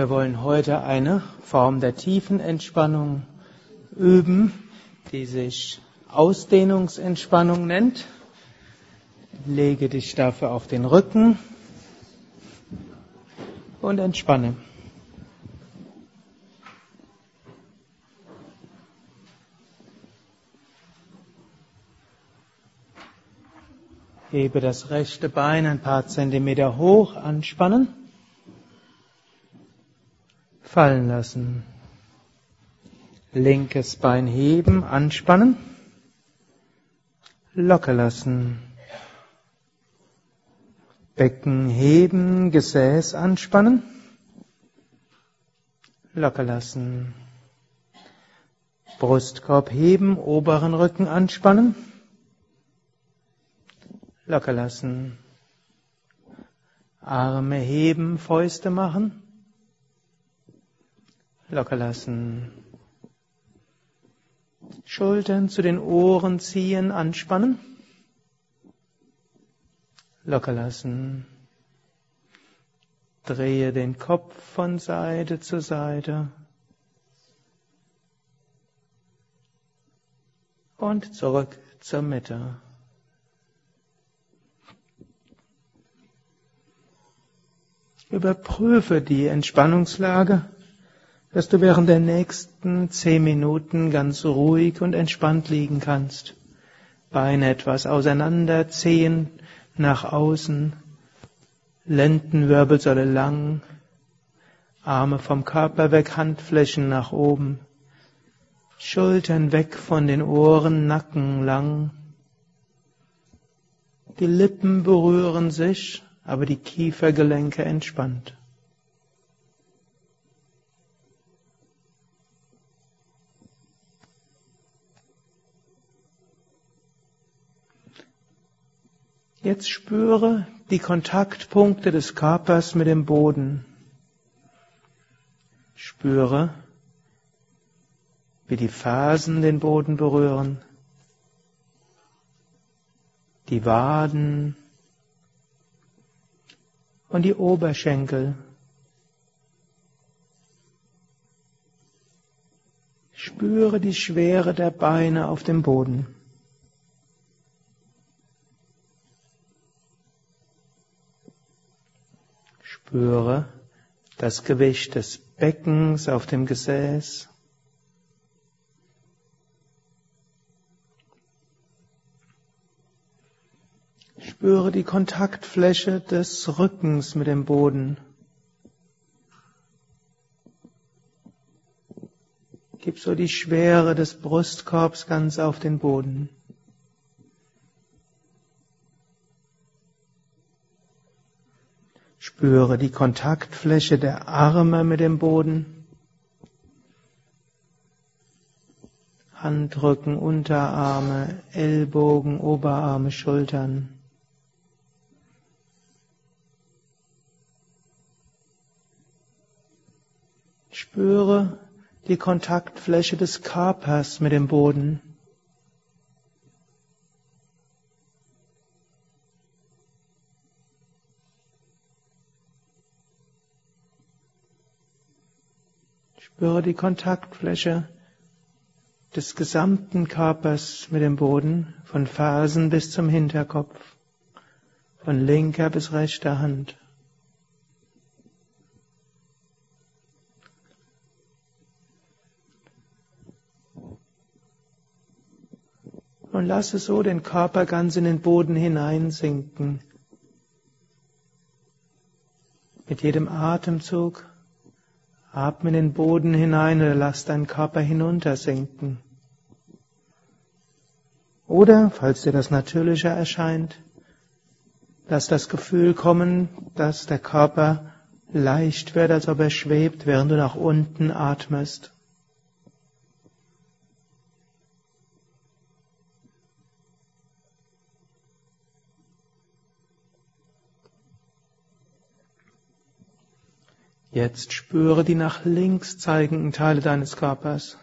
Wir wollen heute eine Form der tiefen Entspannung üben, die sich Ausdehnungsentspannung nennt. Lege dich dafür auf den Rücken und entspanne. Hebe das rechte Bein ein paar Zentimeter hoch, anspannen fallen lassen. Linkes Bein heben, anspannen, locker lassen. Becken heben, Gesäß anspannen, locker lassen. Brustkorb heben, oberen Rücken anspannen, locker lassen. Arme heben, Fäuste machen, locker lassen. Schultern zu den Ohren ziehen, anspannen. Locker lassen. Drehe den Kopf von Seite zu Seite. Und zurück zur Mitte. Überprüfe die Entspannungslage dass du während der nächsten zehn Minuten ganz ruhig und entspannt liegen kannst. Beine etwas auseinander, Zehen nach außen, Lendenwirbelsäule lang, Arme vom Körper weg, Handflächen nach oben, Schultern weg von den Ohren, Nacken lang. Die Lippen berühren sich, aber die Kiefergelenke entspannt. Jetzt spüre die Kontaktpunkte des Körpers mit dem Boden. Spüre, wie die Fersen den Boden berühren, die Waden und die Oberschenkel. Spüre die Schwere der Beine auf dem Boden. Spüre das Gewicht des Beckens auf dem Gesäß. Spüre die Kontaktfläche des Rückens mit dem Boden. Gib so die Schwere des Brustkorbs ganz auf den Boden. Spüre die Kontaktfläche der Arme mit dem Boden. Handrücken, Unterarme, Ellbogen, Oberarme, Schultern. Spüre die Kontaktfläche des Körpers mit dem Boden. Spüre die Kontaktfläche des gesamten Körpers mit dem Boden, von Fersen bis zum Hinterkopf, von linker bis rechter Hand. Und lasse so den Körper ganz in den Boden hineinsinken. Mit jedem Atemzug Atme in den Boden hinein oder lass deinen Körper hinuntersinken. Oder, falls dir das natürlicher erscheint, lass das Gefühl kommen, dass der Körper leicht wird, als ob er schwebt, während du nach unten atmest. Jetzt spüre die nach links zeigenden Teile deines Körpers.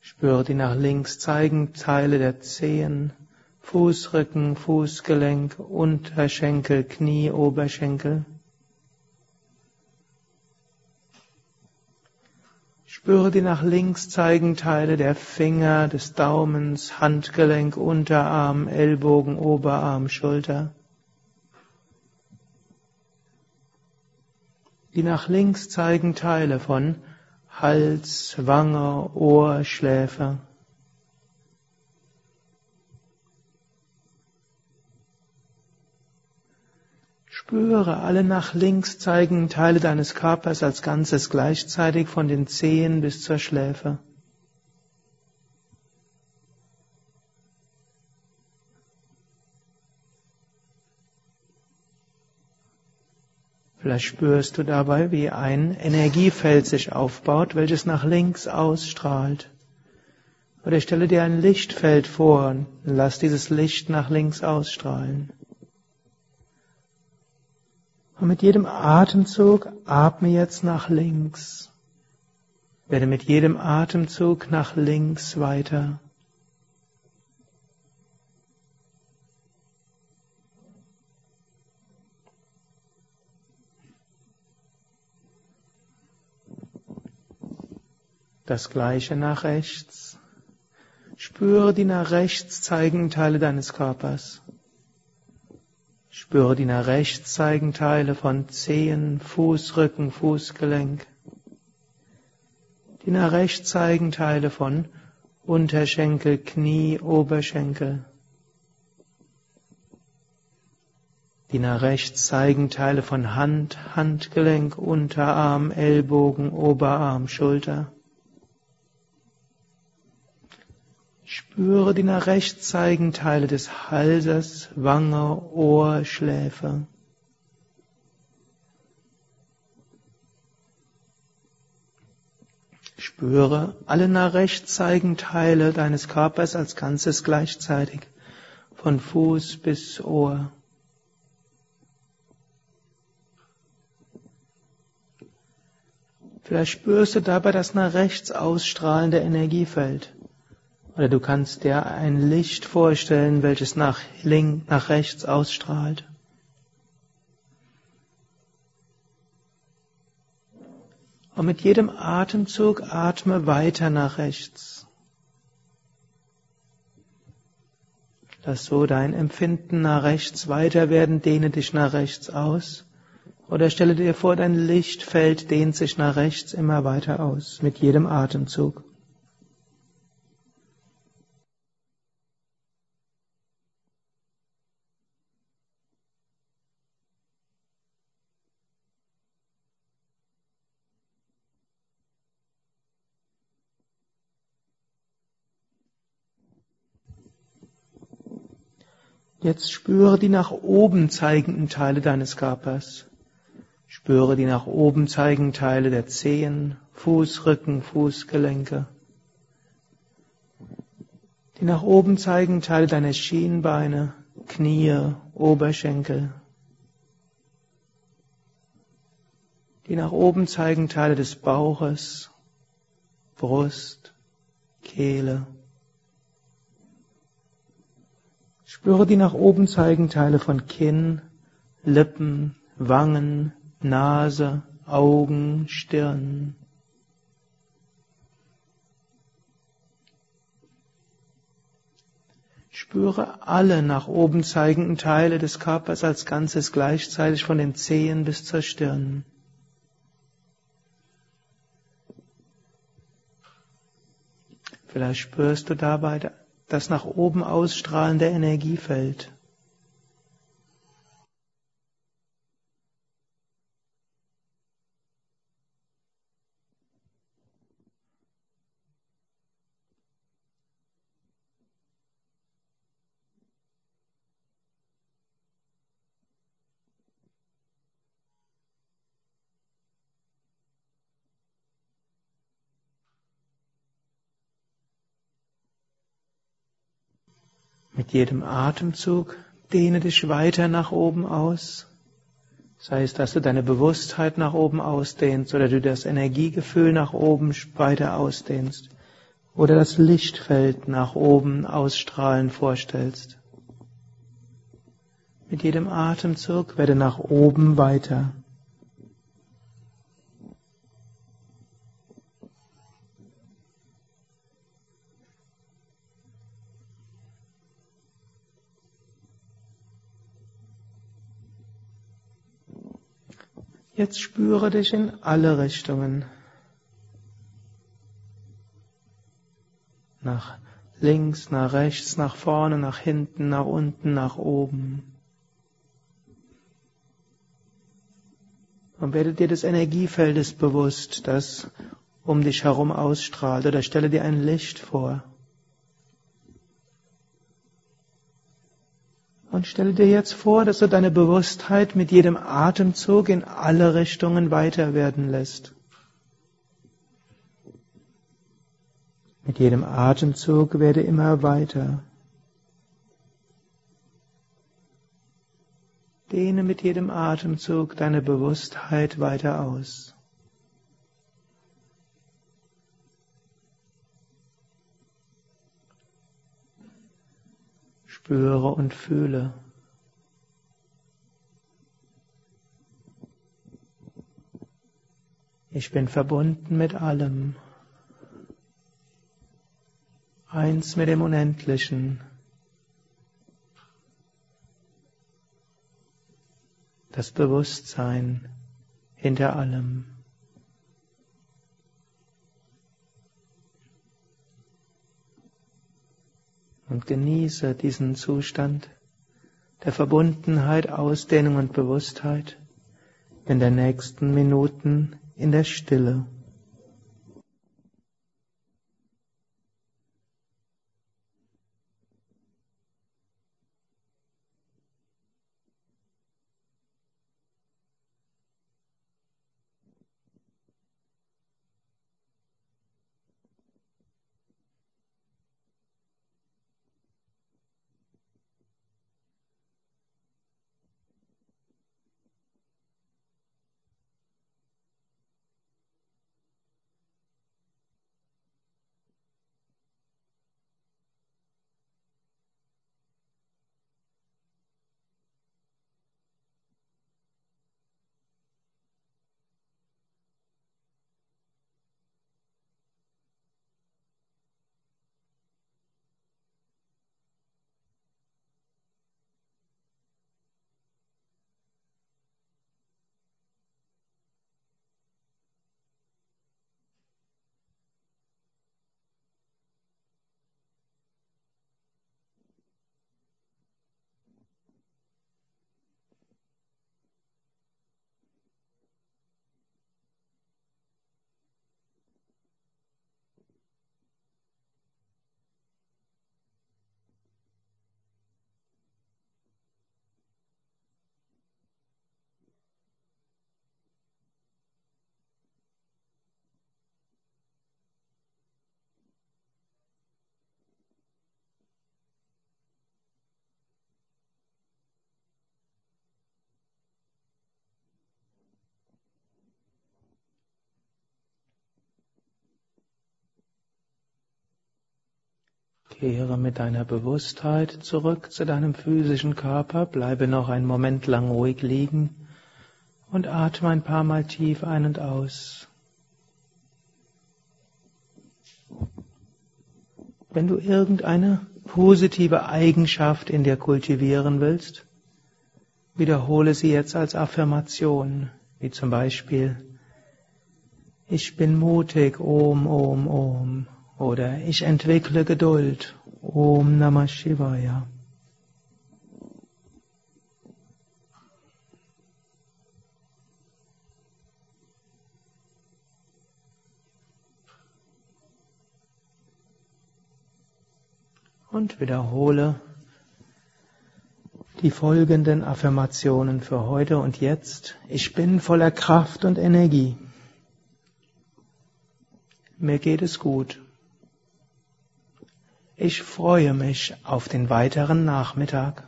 Spüre die nach links zeigenden Teile der Zehen, Fußrücken, Fußgelenk, Unterschenkel, Knie, Oberschenkel. Spüre die nach links zeigenden Teile der Finger, des Daumens, Handgelenk, Unterarm, Ellbogen, Oberarm, Schulter. Die nach links zeigenden Teile von Hals, Wange, Ohr, Schläfe. Spüre alle nach links zeigenden Teile deines Körpers als Ganzes gleichzeitig von den Zehen bis zur Schläfe. Vielleicht spürst du dabei, wie ein Energiefeld sich aufbaut, welches nach links ausstrahlt. Oder stelle dir ein Lichtfeld vor und lass dieses Licht nach links ausstrahlen. Und mit jedem Atemzug atme jetzt nach links. Werde mit jedem Atemzug nach links weiter. Das gleiche nach rechts. Spüre die nach rechts zeigenden Teile deines Körpers. Spüre die nach rechts zeigenden Teile von Zehen, Fußrücken, Fußgelenk. Die nach rechts zeigenden Teile von Unterschenkel, Knie, Oberschenkel. Die nach rechts zeigenden Teile von Hand, Handgelenk, Unterarm, Ellbogen, Oberarm, Schulter. Spüre die nach rechts zeigenden Teile des Halses, Wange, Ohr, Schläfe. Spüre alle nach rechts zeigenden Teile deines Körpers als Ganzes gleichzeitig, von Fuß bis Ohr. Vielleicht spürst du dabei das nach rechts ausstrahlende Energiefeld. Oder du kannst dir ein Licht vorstellen, welches nach links, nach rechts ausstrahlt. Und mit jedem Atemzug atme weiter nach rechts. Lass so dein Empfinden nach rechts weiter werden, dehne dich nach rechts aus. Oder stelle dir vor, dein Lichtfeld dehnt sich nach rechts immer weiter aus, mit jedem Atemzug. Jetzt spüre die nach oben zeigenden Teile deines Körpers. Spüre die nach oben zeigenden Teile der Zehen, Fußrücken, Fußgelenke. Die nach oben zeigenden Teile deiner Schienbeine, Knie, Oberschenkel. Die nach oben zeigenden Teile des Bauches, Brust, Kehle. Spüre die nach oben zeigenden Teile von Kinn, Lippen, Wangen, Nase, Augen, Stirn. Spüre alle nach oben zeigenden Teile des Körpers als Ganzes gleichzeitig von den Zehen bis zur Stirn. Vielleicht spürst du dabei das nach oben ausstrahlende Energiefeld. Mit jedem Atemzug dehne dich weiter nach oben aus. Sei es, dass du deine Bewusstheit nach oben ausdehnst oder du das Energiegefühl nach oben weiter ausdehnst oder das Lichtfeld nach oben ausstrahlen vorstellst. Mit jedem Atemzug werde nach oben weiter. Jetzt spüre dich in alle Richtungen. Nach links, nach rechts, nach vorne, nach hinten, nach unten, nach oben. Und werde dir des Energiefeldes bewusst, das um dich herum ausstrahlt, oder stelle dir ein Licht vor. Und stelle dir jetzt vor, dass du deine Bewusstheit mit jedem Atemzug in alle Richtungen weiter werden lässt. Mit jedem Atemzug werde immer weiter. Dehne mit jedem Atemzug deine Bewusstheit weiter aus. Spüre und fühle. Ich bin verbunden mit allem. Eins mit dem Unendlichen. Das Bewusstsein hinter allem. Und genieße diesen Zustand der Verbundenheit, Ausdehnung und Bewusstheit in der nächsten Minuten in der Stille. Kehre mit deiner Bewusstheit zurück zu deinem physischen Körper, bleibe noch einen Moment lang ruhig liegen und atme ein paar Mal tief ein und aus. Wenn du irgendeine positive Eigenschaft in dir kultivieren willst, wiederhole sie jetzt als Affirmation, wie zum Beispiel Ich bin mutig, Om, Om, Om. Oder ich entwickle Geduld. Om Namah Shivaya. Und wiederhole die folgenden Affirmationen für heute und jetzt. Ich bin voller Kraft und Energie. Mir geht es gut. Ich freue mich auf den weiteren Nachmittag.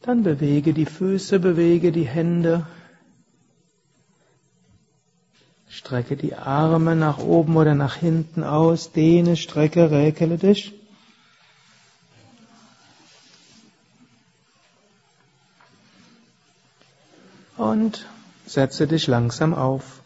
Dann bewege die Füße, bewege die Hände, strecke die Arme nach oben oder nach hinten aus, dehne, strecke, räkele dich. Und setze dich langsam auf.